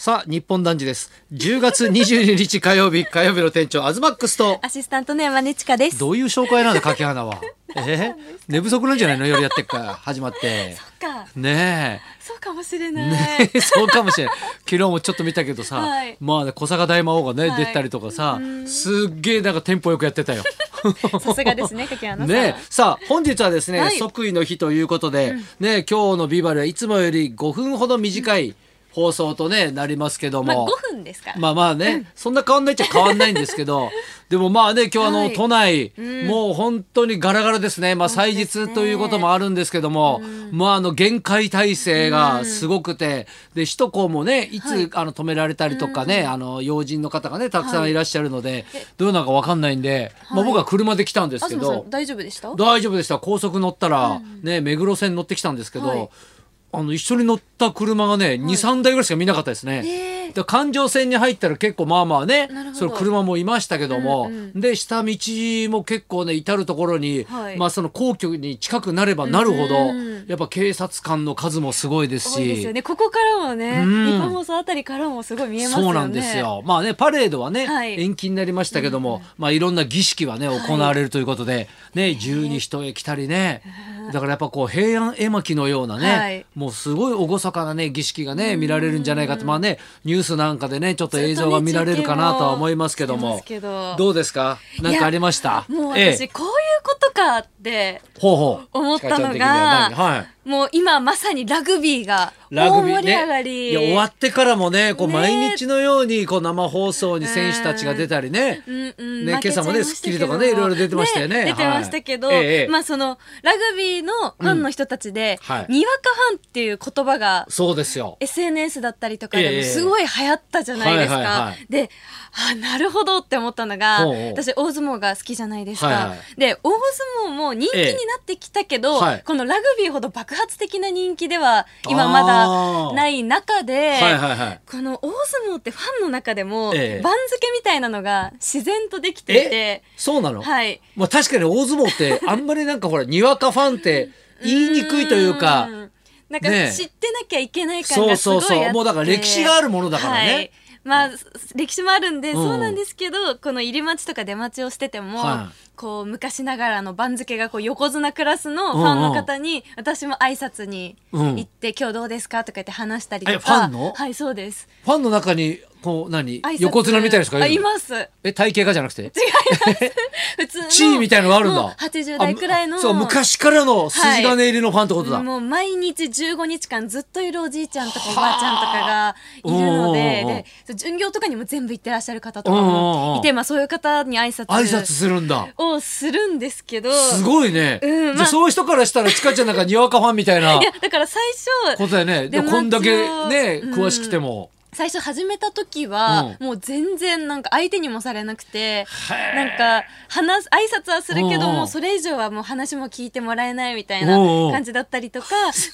さあ日本男児です。10月22日火曜日 火曜日の店長アズマックスと。アシスタントの山根千佳です。どういう紹介なんだ柿花は。え寝不足なんじゃないの夜やってっから始まって。そっか、ねそうかもしれえない。ねえそうかもしれない。昨日もちょっと見たけどさ、はい。まあね小坂大魔王がね、はい。出たりとかさすっげえなんかテンポよくやってたよ。さすがですね、柿原さん。ねえ。さあ本日はですね、はい。即位の日ということで、ねえ今日のビバルはいつもより5分ほど短い放送とねなりますけどまあも、5分ですから。まあまあね、そんな変わんないっちゃ変わんないんですけど。でもまあね今日あの、はい。都内、ん。もう本当にガラガラですね。まあ祭日ということもあるんですけども、まああの限界体制がすごくて、で首都高もねい。つ、はいあの止められたりとかね、あの要人の方がねたくさはいんいらっしゃるので、え。どういうのかわかんないんで、まあはい。僕は車で来たんですけど。大丈夫でした？大丈夫でした。高速乗ったら、ね目黒線乗ってきたんですけど、はいあの一緒に乗った車がね、23台ぐらいしか見なかったですね。ええで環状線に入ったら結構まあまあねその車もいましたけども、うんうで下道も結構ね至る所に、はい。まあその皇居に近くなればなるほど、うんやっぱ警察官の数もすごいですし。ですよね。ここからもね、うん。日本放送あたりからもすごい見えますよね。そうなんです。よ。まあね、パレードはね、はい。延期になりましたけども、まあいろんな儀式はね、行われるということで、ね、十二人へ来たりね、だからやっぱこう平安絵巻のようなね、はいもうすごい厳かなね、儀式がね、見られるんじゃないかと、まあね、ニュースなんかでね、ちょっと映像が見られるかなとは思いますけども。ど。どうですか？なんかありました？もうええ。私こういうことかって。思ったのがはい。もう今まさにラグビーが大盛り上がね。り。いや終わってからもね、こうね。毎日のようにこう生放送に選手たちが出たりね。うんうんね今朝もねスッキリとかねいろいろ出てましたよね。出てましたけど、はいええ。まあそのラグビーのファンの人たちで、うん。はい。にわかファンっていう言葉がそうですよ。SNS だったりとかええでもすごい流行ったじゃないですか。はいはいはい。であなるほどって思ったのが私大相撲が好きじゃないですか。はいはい。で大相撲も人気になってきたけど、このラグビーほど爆発的な人気では今まだない中で。はいはいはい。この大相撲ってファンの中でもええ。番付みたいなのが自然とできていてえ、そうなの、はい。まあ確かに大相撲って あんまりなんかほらにわかファンって言いにくいというかん。なんか知ってなきゃいけない感そうがすごいあって。そうそうもうだから歴史があるものだからね。はい。まあ歴史もあるんで、うん。そうなんですけどこの入り待ちとか出待ちをしてても、はこう昔ながらの番付がこう横綱クラスのファンの方に、私も挨拶に行って、今日どうですかとか言って話したりとか。えファンの？はいそうです。ファンの中にこう何？横綱みたいな人があいるの？います。え体型がじゃなくて？普通の 地位みたいのがあるんだ。もう80代くらいのあそう昔からの筋金入りのファンってことだ、もう毎日15日間ずっといるおじいちゃんとかおばあちゃんとかがいるのでで巡業とかにも全部行ってらっしゃる方とかもいて、まあ、そういう方に挨拶挨拶するんだ。をするんですけど。すごいね、うんまあ。じゃあそういう人からしたらちかちゃんなんかにわかファンみたいな いやだから最初ことだよね。こんだけねうん。詳しくても、最初始めた時は、もう全然なんか相手にもされなくてなんか話す挨拶はするけどもそれ以上はもう話も聞いてもらえないみたいな感じだったりとか。す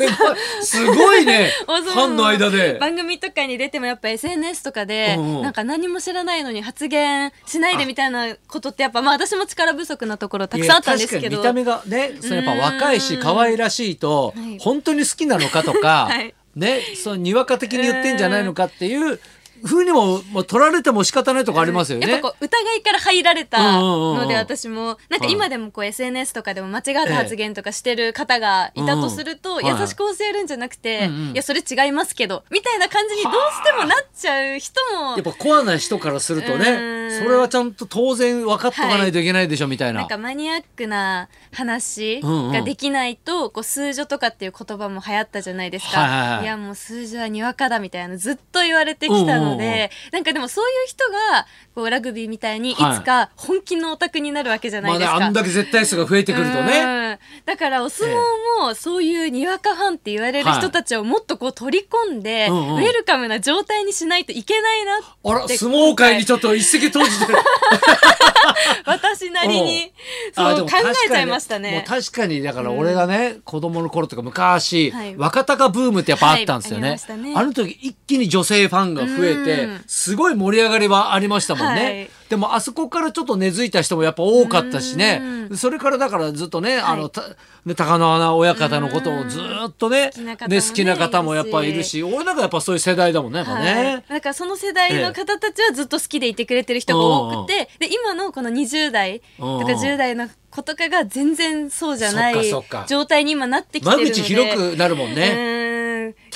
ごい ね。大ファンの間で。番組とかに出てもやっぱ SNS とかで、なんか何も知らないのに発言しないでみたいなことってやっぱまあ私も力不足なところたくさんあったんですけど。いや確かに見た目がねそれやっぱ若いし可愛らしいとはい。本当に好きなのかとか、はいねそのにわか的に言ってんじゃないのかっていうふうにももう取られても仕方ないとこありますよね。やっぱこう疑いから入られたので私も。なんか今でもこう SNS とかでも間違った発言とかしてる方がいたとするとうん。うん優しく教えるんじゃなくてうんうん。いやそれ違いますけどみたいな感じにどうしてもなっちゃう人もやっぱコアな人からするとねうんそれはちゃんと当然分かっとかないといけないでしょみたいな。なんかマニアックな話うんうん。ができないと、こう数女とかっていう言葉も流行ったじゃないですか、はいはいはい。やもう数女はにわかだみたいなずっと言われてきたので、うんうんうん。なんかでもそういう人がこうラグビーみたいにいはい。つか本気のオタクになるわけじゃなまあねいですか。あんだけ絶対数が増えてくるとね。うん。だからお相撲もそういうにわかファンって言われる人たちをもっとこう取り込んで、うんうん。ウェルカムな状態にしないといけないなってあら相撲界にちょっと一石 私なりにそう考えちゃいましたね。確かにだから俺がね、子供の頃とか昔、はい。若鷹ブームってやっぱあったんですよね,、はいあね。あの時一気に女性ファンが増えて、うん。すごい盛り上がりはありましたもんね、はいでもあそこからちょっと根付いた人もやっぱ多かったしね。それからだからずっとね、あのたね高野穴親方のことをずっとね好きな方もねね好きな方もやっぱいるし俺なんかやっぱそういう世代だもんね。はい、なんかその世代の方たちはずっと好きでいてくれてる人が多くて、で今のこの20代とか10代の子とかが全然そうじゃない状態に今なってきて間るので。口広くなるもんね。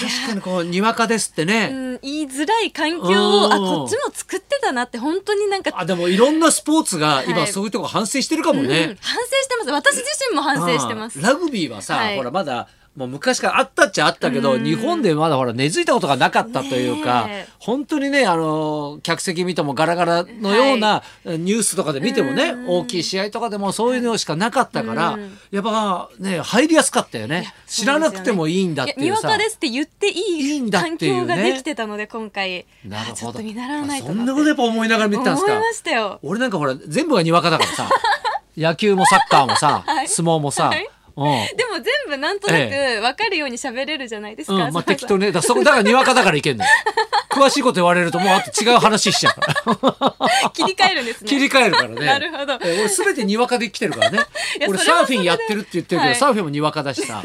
ね確かにこうにわかですってね。うん、言いづらい環境うん。をあこっちも作ってたなって本当になんかあでもいろんなスポーツが今はい。そういうとこ反省してるかもうんね。反省してます。私自身も反省してます。ラグビーはさ、はい。ほらまだもう昔からあったっちゃあったけど、うん。日本でまだほら根付いたことがなかったというか、本当にねあの客席見てもガラガラのようなニュースとかで見てもね、うん。大きい試合とかでもそういうのしかなかったから、うん。やっぱね入りやすかったよね。知らなくてもいいんだっていうさ。かですって言っていいいいんだっていうね。環境ができてたので今回。なるほど。あちょっと見習わないとそんなことやっぱ思いながら見てたんですか。思いましたよ。俺なんかほら全部がにわかだからさ 野球もサッカーもさ、はい。相撲もさ、でも全部なんとなくえ分かるように喋れるじゃないですか、うん、まあ適当ね。だからそこ、だからにわかだからいけんのよ。詳しいこと言われるともうあと違う話しちゃうから。切り替えるんですね切り替えるからね。なるほどえ俺すべてにわかで来てるからね俺サーフィンやってるって言ってるけど、はいサーフィンもにわかだしさ。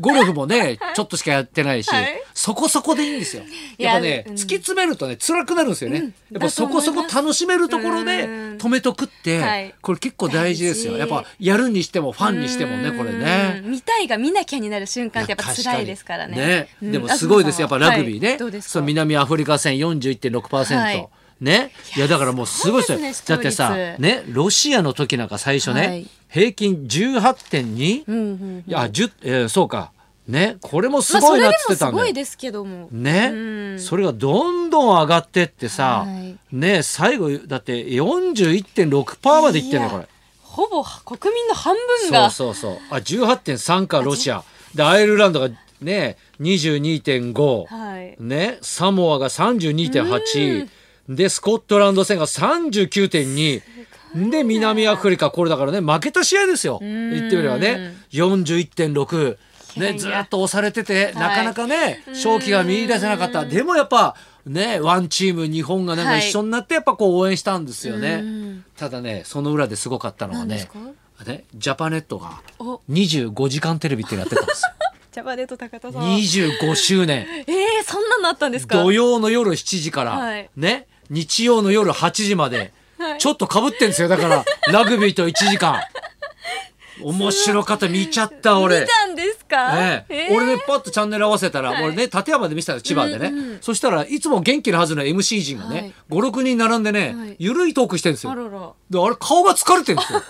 ゴルフもね、ちょっとしかやってないし、はい。そこそこでいいんですよ。いややっぱね、うん。突き詰めるとね、辛くなるんですよね。うん。やっぱそこそこ楽しめるところでうん。止めとくって、はい。これ結構大事ですよ。やっぱやるにしてもファンにしてもね、これね。うん。見たいが見なきゃになる瞬間ってやっぱ辛いですからね。うん。でもすごいですやっぱラグビーね、はい。その南アフリカ戦41.6%、はいね。いやだからもうすごいですよ。ねだってさねロシアの時なんか最初ね、はい。平均18.2、うんうんうん。いや10、えーそうか。ねこれもすごいなっつってたんだよ。ごいですけども。ね、うん。それがどんどん上がってってさ、はい。ね最後だって41.6%までいってんのよこれ。ほぼ国民の半分そうが。そうそう。あ18.3かロシア。でアイルランドがね22.5、はい。ねサモアが32.8でスコットランド戦が39.2で南アフリカこれだからね負けた試合ですよ。ん。言ってみればね。41.6いやいや。ねずっと押されてて、い。なかなかね勝機が見出せなかった。でもやっぱねワンチーム日本がなんか一緒になってやっぱこう応援したんですよね、うん。ただねその裏ですごかったのはねねジャパネットがお、25時間テレビってやってたんですよ。ジャパネット高田さん。25周年。えー、そんなのあったんですか？土曜の夜7時から、はい。ね？日曜の夜8時まで、はい。ちょっとかぶってんですよ。だからラグビーと1時間。面白かった。見ちゃった俺。見。たんですか？ええ。えー俺ねパッとチャンネル合わせたら、はい。俺ね立山で見せたの千葉でね、うんうんそしたらいつも元気なはずの MC 陣がはい。ね、56人並んでね、はい。ゆるいトークしてるんですよ。あらら。であれ顔が疲れてるんですよ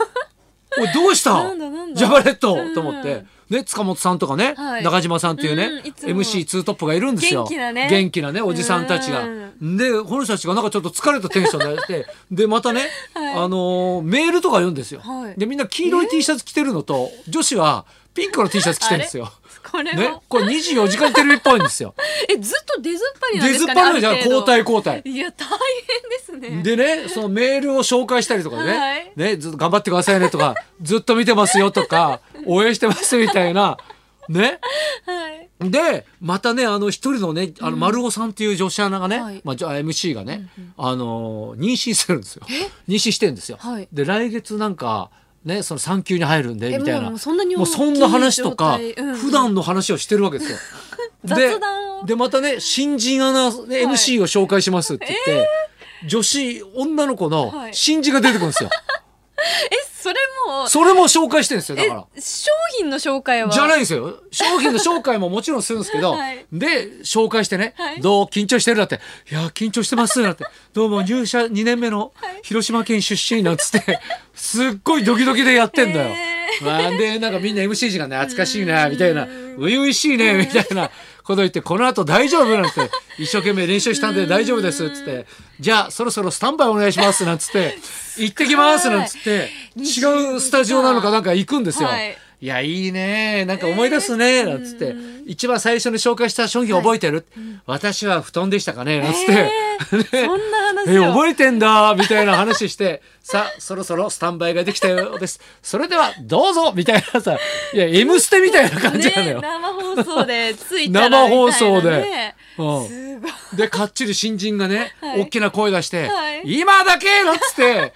おいどうした？ジャパネット、うん。と思って。ね塚本さんとかね、はい。中島さんっていうね、うんいつも。MC ツートップがいるんですよ。元気なね。元気なねおじさんたちが。でこの人たちがなんかちょっと疲れたテンションでしてでまたね、はい。あのーメールとか読んですよ、はい。でみんな黄色い T シャツ着てるのと、女子はピンクの T シャツ着てるんですよこれは、ね、これ24時間テレビっぽいんですよ。えずっと出ずっぱりなん出ずっですかねぱりじゃん交代交代。いや大変ですね。でね、そのメールを紹介したりとかね、はい。ね、ずっと頑張ってくださいねとか、ずっと見てますよとか、応援してますみたいな、ね。はい。で、またね、あの、一人のね、あの、丸尾さんっていう女子アナがね、はい。まあ、じゃあ MC がね、あのー、妊娠するんですよ。妊娠してんですよ。はい。で、来月なんか、ね、その産休に入るんで、えみたいな。もうそんな話とか、うんうん普段の話をしてるわけですよ。雑談をででまたね新人アナ、ね MC を紹介しますって言って、女子女の子のはい新人が出てくるんですよ。えそれそれも紹介してるんですよだから。え商品の紹介は？じゃないんですよ。商品の紹介ももちろんするんですけど、はい。で紹介してね、はい。どう？緊張してる？だって「いや緊張してます」なんて 「どうも入社2年目の広島県出身」なんつってすっごいドキドキでやってんだよ。へまあ、でなんかみんな MC 時間ね懐かしいなみたいな。初々しいねみたいなこと言ってこの後大丈夫なんて一生懸命練習したんで大丈夫ですっつって。じゃあそろそろスタンバイお願いしますなんつって。行ってきますなんつって。違うスタジオなのかなんか行くんですよ。はい。いやいいね。なんか思い出すねなんつって、一番最初に紹介した商品覚えてる、私は布団でしたかねなんつって、ねそんな話えを覚えてんだみたいな話して さあそろそろスタンバイができたようです。それではどうぞみたいなさいや「M ステ」みたいな感じなのよ。ね、生放送でついたら生放送で。うん。でかっちり新人がね、はい。大きな声出して「はい。今だけ!」なんつって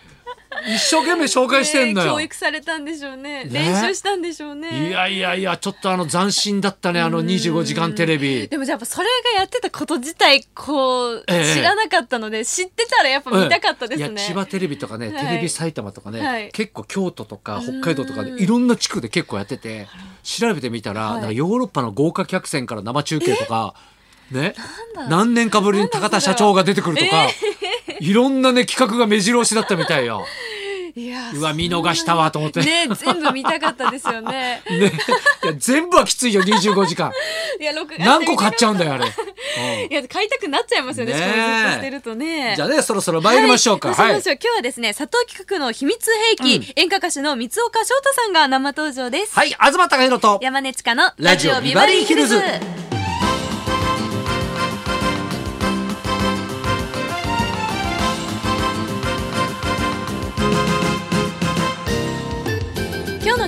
一生懸命紹介してんだよ。ね教育されたんでしょうね。ね。練習したんでしょうね。いやいやいやちょっとあの斬新だったねあの25時間テレビ。でもじゃあやっぱそれがやってたこと自体こう、ええ。知らなかったので知ってたらやっぱ見たかったですね、いや千葉テレビとかね、はい。テレビ埼玉とかね、はい。結構京都とかうん。北海道とかでいろんな地区で結構やってて調べてみたら、はい。なんかヨーロッパの豪華客船から生中継とか、ねなんだ。何年かぶりに高田社長が出てくるとか、いろんなね企画が目白押しだったみたいよ。いやうわ見逃したわと思って。ね全部見たかったですよね。ね、いや全部はきついよ25時間。いや録画何個買っちゃうんだよあれ、うん。いや買いたくなっちゃいますよねねえ。しかもしてるとね。じゃあねそろそろ参りましょうか。はい、そうしましょう今日はですね佐藤企画の秘密兵器、演歌歌手の三岡翔太さんが生登場です、はい、東貴弘と山根千佳のラジオビバリーヒルズ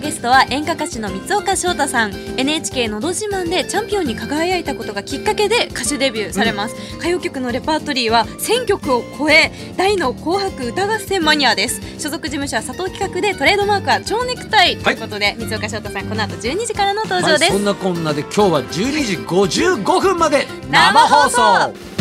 ゲストは演歌歌手の三岡翔太さん。NHK のど自慢でチャンピオンに輝いたことがきっかけで歌手デビューされます、歌謡曲のレパートリーは1000曲を超え大の紅白歌合戦マニアです。所属事務所は佐藤企画でトレードマークは蝶ネクタイ。ということで、三岡翔太さんこの後12時からの登場はい、です、そんなこんなで今日は12時55分まで生放送